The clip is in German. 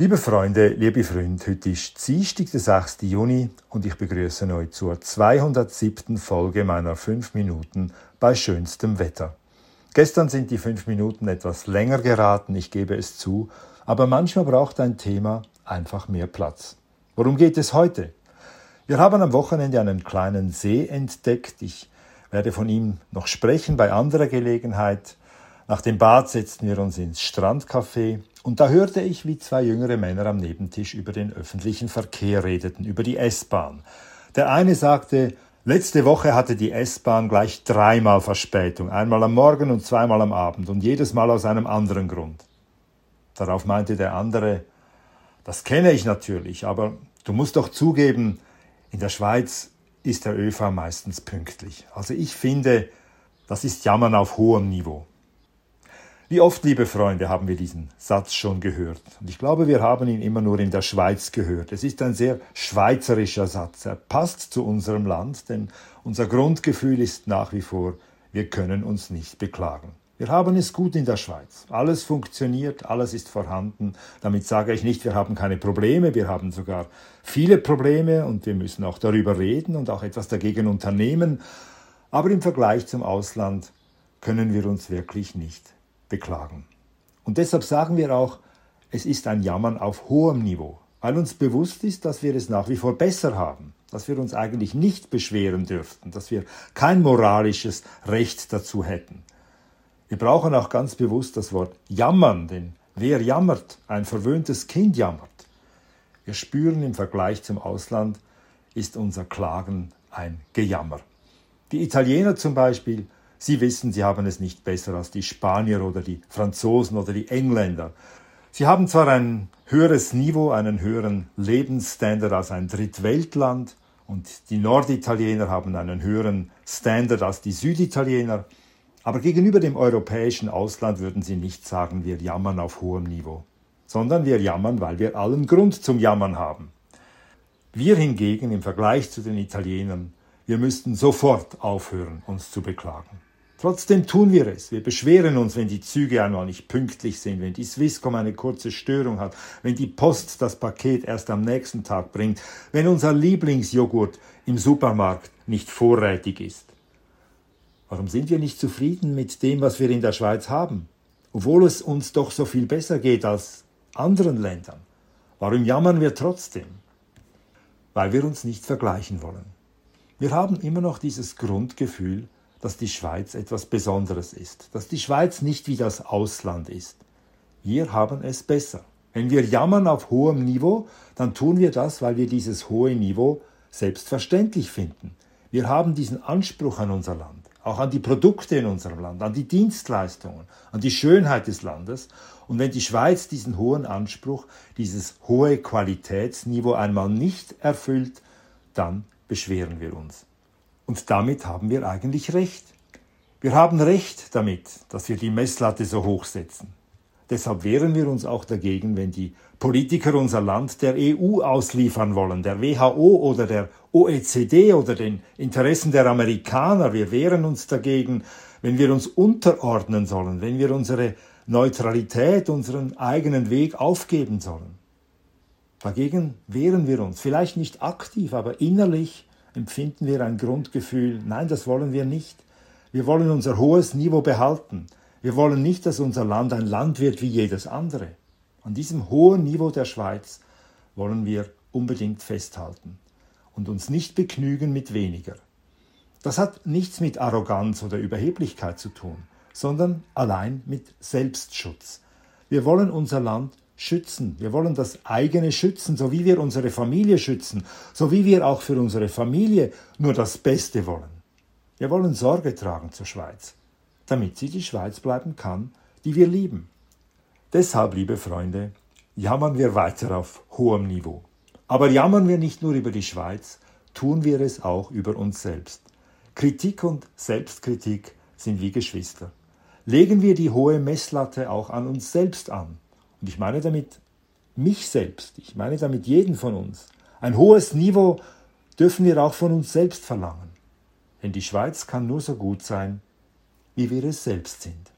Liebe Freunde, liebe Freunde, heute ist Dienstag, der 6. Juni und ich begrüße euch zur 207. Folge meiner 5 Minuten bei schönstem Wetter. Gestern sind die 5 Minuten etwas länger geraten, ich gebe es zu, aber manchmal braucht ein Thema einfach mehr Platz. Worum geht es heute? Wir haben am Wochenende einen kleinen See entdeckt. Ich werde von ihm noch sprechen bei anderer Gelegenheit. Nach dem Bad setzten wir uns ins Strandcafé und da hörte ich, wie zwei jüngere Männer am Nebentisch über den öffentlichen Verkehr redeten, über die S-Bahn. Der eine sagte, letzte Woche hatte die S-Bahn gleich dreimal Verspätung, einmal am Morgen und zweimal am Abend und jedes Mal aus einem anderen Grund. Darauf meinte der andere, das kenne ich natürlich, aber du musst doch zugeben, in der Schweiz ist der ÖV meistens pünktlich. Also ich finde, das ist Jammern auf hohem Niveau. Wie oft, liebe Freunde, haben wir diesen Satz schon gehört. Und ich glaube, wir haben ihn immer nur in der Schweiz gehört. Es ist ein sehr schweizerischer Satz. Er passt zu unserem Land, denn unser Grundgefühl ist nach wie vor, wir können uns nicht beklagen. Wir haben es gut in der Schweiz. Alles funktioniert, alles ist vorhanden. Damit sage ich nicht, wir haben keine Probleme, wir haben sogar viele Probleme und wir müssen auch darüber reden und auch etwas dagegen unternehmen. Aber im Vergleich zum Ausland können wir uns wirklich nicht beklagen. Und deshalb sagen wir auch, es ist ein Jammern auf hohem Niveau, weil uns bewusst ist, dass wir es nach wie vor besser haben, dass wir uns eigentlich nicht beschweren dürften, dass wir kein moralisches Recht dazu hätten. Wir brauchen auch ganz bewusst das Wort jammern, denn wer jammert? Ein verwöhntes Kind jammert. Wir spüren im Vergleich zum Ausland ist unser Klagen ein Gejammer. Die Italiener zum Beispiel Sie wissen, Sie haben es nicht besser als die Spanier oder die Franzosen oder die Engländer. Sie haben zwar ein höheres Niveau, einen höheren Lebensstandard als ein Drittweltland und die Norditaliener haben einen höheren Standard als die Süditaliener, aber gegenüber dem europäischen Ausland würden Sie nicht sagen, wir jammern auf hohem Niveau, sondern wir jammern, weil wir allen Grund zum Jammern haben. Wir hingegen im Vergleich zu den Italienern, wir müssten sofort aufhören, uns zu beklagen. Trotzdem tun wir es. Wir beschweren uns, wenn die Züge einmal nicht pünktlich sind, wenn die Swisscom eine kurze Störung hat, wenn die Post das Paket erst am nächsten Tag bringt, wenn unser Lieblingsjoghurt im Supermarkt nicht vorrätig ist. Warum sind wir nicht zufrieden mit dem, was wir in der Schweiz haben, obwohl es uns doch so viel besser geht als anderen Ländern? Warum jammern wir trotzdem? Weil wir uns nicht vergleichen wollen. Wir haben immer noch dieses Grundgefühl, dass die Schweiz etwas Besonderes ist, dass die Schweiz nicht wie das Ausland ist. Wir haben es besser. Wenn wir jammern auf hohem Niveau, dann tun wir das, weil wir dieses hohe Niveau selbstverständlich finden. Wir haben diesen Anspruch an unser Land, auch an die Produkte in unserem Land, an die Dienstleistungen, an die Schönheit des Landes. Und wenn die Schweiz diesen hohen Anspruch, dieses hohe Qualitätsniveau einmal nicht erfüllt, dann beschweren wir uns. Und damit haben wir eigentlich recht. Wir haben recht damit, dass wir die Messlatte so hoch setzen. Deshalb wehren wir uns auch dagegen, wenn die Politiker unser Land der EU ausliefern wollen, der WHO oder der OECD oder den Interessen der Amerikaner. Wir wehren uns dagegen, wenn wir uns unterordnen sollen, wenn wir unsere Neutralität, unseren eigenen Weg aufgeben sollen. Dagegen wehren wir uns, vielleicht nicht aktiv, aber innerlich empfinden wir ein Grundgefühl, nein, das wollen wir nicht. Wir wollen unser hohes Niveau behalten. Wir wollen nicht, dass unser Land ein Land wird wie jedes andere. An diesem hohen Niveau der Schweiz wollen wir unbedingt festhalten und uns nicht begnügen mit weniger. Das hat nichts mit Arroganz oder Überheblichkeit zu tun, sondern allein mit Selbstschutz. Wir wollen unser Land schützen. Wir wollen das eigene schützen, so wie wir unsere Familie schützen, so wie wir auch für unsere Familie nur das Beste wollen. Wir wollen Sorge tragen zur Schweiz, damit sie die Schweiz bleiben kann, die wir lieben. Deshalb, liebe Freunde, jammern wir weiter auf hohem Niveau. Aber jammern wir nicht nur über die Schweiz, tun wir es auch über uns selbst. Kritik und Selbstkritik sind wie Geschwister. Legen wir die hohe Messlatte auch an uns selbst an. Und ich meine damit mich selbst, ich meine damit jeden von uns. Ein hohes Niveau dürfen wir auch von uns selbst verlangen. Denn die Schweiz kann nur so gut sein, wie wir es selbst sind.